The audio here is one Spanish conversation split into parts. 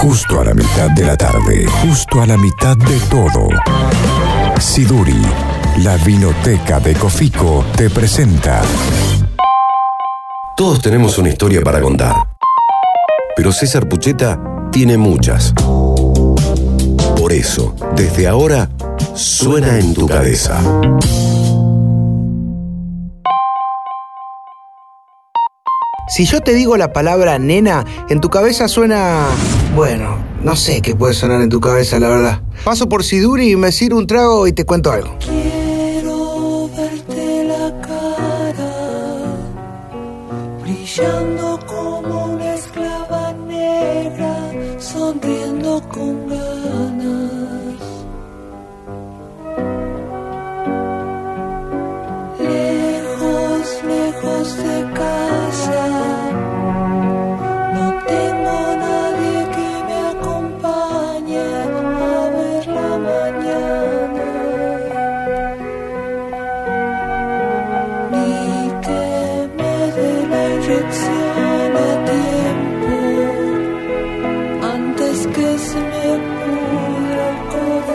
Justo a la mitad de la tarde, justo a la mitad de todo. Siduri, la vinoteca de Cofico, te presenta. Todos tenemos una historia para contar. Pero César Pucheta tiene muchas. Por eso, desde ahora, suena en tu cabeza. Si yo te digo la palabra nena, en tu cabeza suena... Bueno, no sé qué puede sonar en tu cabeza, la verdad. Paso por Siduri y me sirvo un trago y te cuento algo. Quiero verte la cara brillando como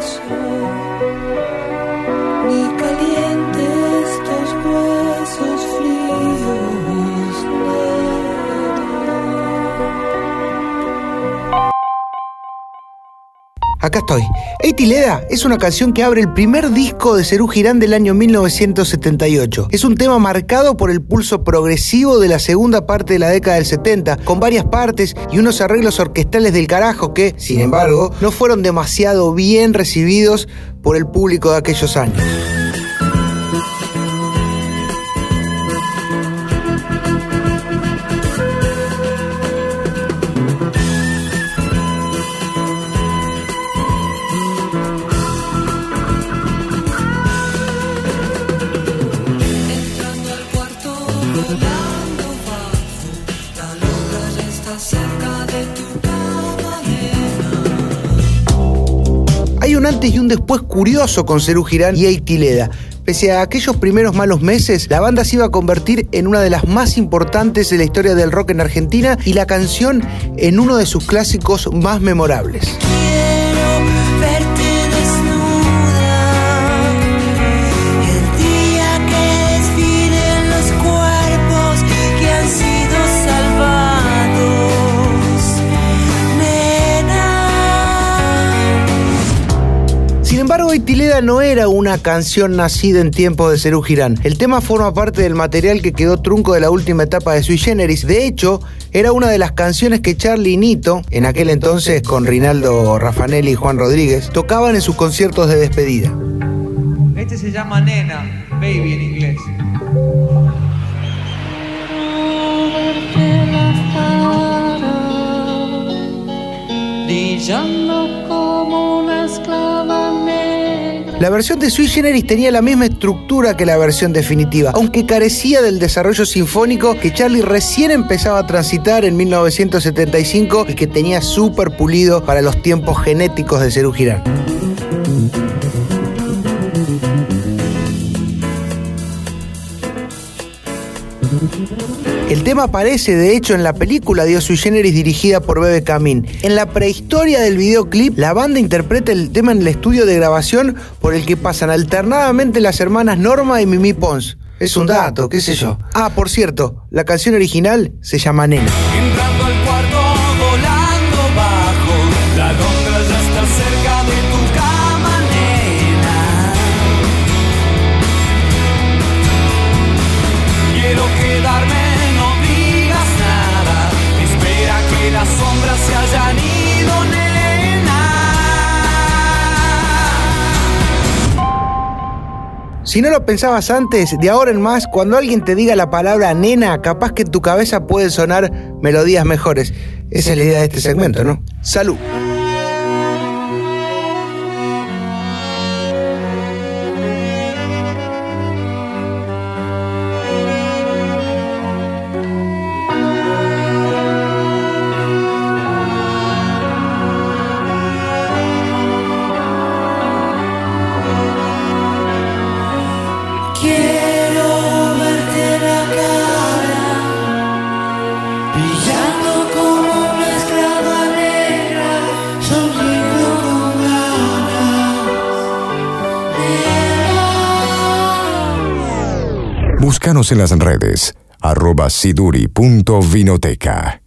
soul. Acá estoy. Eitileda es una canción que abre el primer disco de Cerú Girán del año 1978. Es un tema marcado por el pulso progresivo de la segunda parte de la década del 70, con varias partes y unos arreglos orquestales del carajo que, sin embargo, no fueron demasiado bien recibidos por el público de aquellos años. Un antes y un después curioso con Cerú Girán y Eitileda. Pese a aquellos primeros malos meses, la banda se iba a convertir en una de las más importantes de la historia del rock en Argentina y la canción en uno de sus clásicos más memorables. Embargo, Eitileda no era una canción nacida en tiempos de Cerú Girán. El tema forma parte del material que quedó trunco de la última etapa de Sui Generis. De hecho, era una de las canciones que Charlie y Nito, en aquel entonces con Rinaldo Raffanelli y Juan Rodríguez, tocaban en sus conciertos de despedida. Este se llama Nena, baby en inglés. Brillando como una esclava negra. La versión de Sui Generis tenía la misma estructura que la versión definitiva, aunque carecía del desarrollo sinfónico que Charlie recién empezaba a transitar en 1975 y que tenía súper pulido para los tiempos genéticos de Cerú Girán. El tema aparece de hecho en la película Dios Sui Generis dirigida por Bebe Camín. En la prehistoria del videoclip, la banda interpreta el tema en el estudio de grabación por el que pasan alternadamente las hermanas Norma y Mimi Pons. Es un dato, qué sé yo. Ah, por cierto, la canción original se llama Nena. Si no lo pensabas antes, de ahora en más, cuando alguien te diga la palabra nena, capaz que en tu cabeza pueden sonar melodías mejores. Esa es la idea de este segmento, ¿no? Salud. Búscanos en las redes arroba siduri.vinoteca.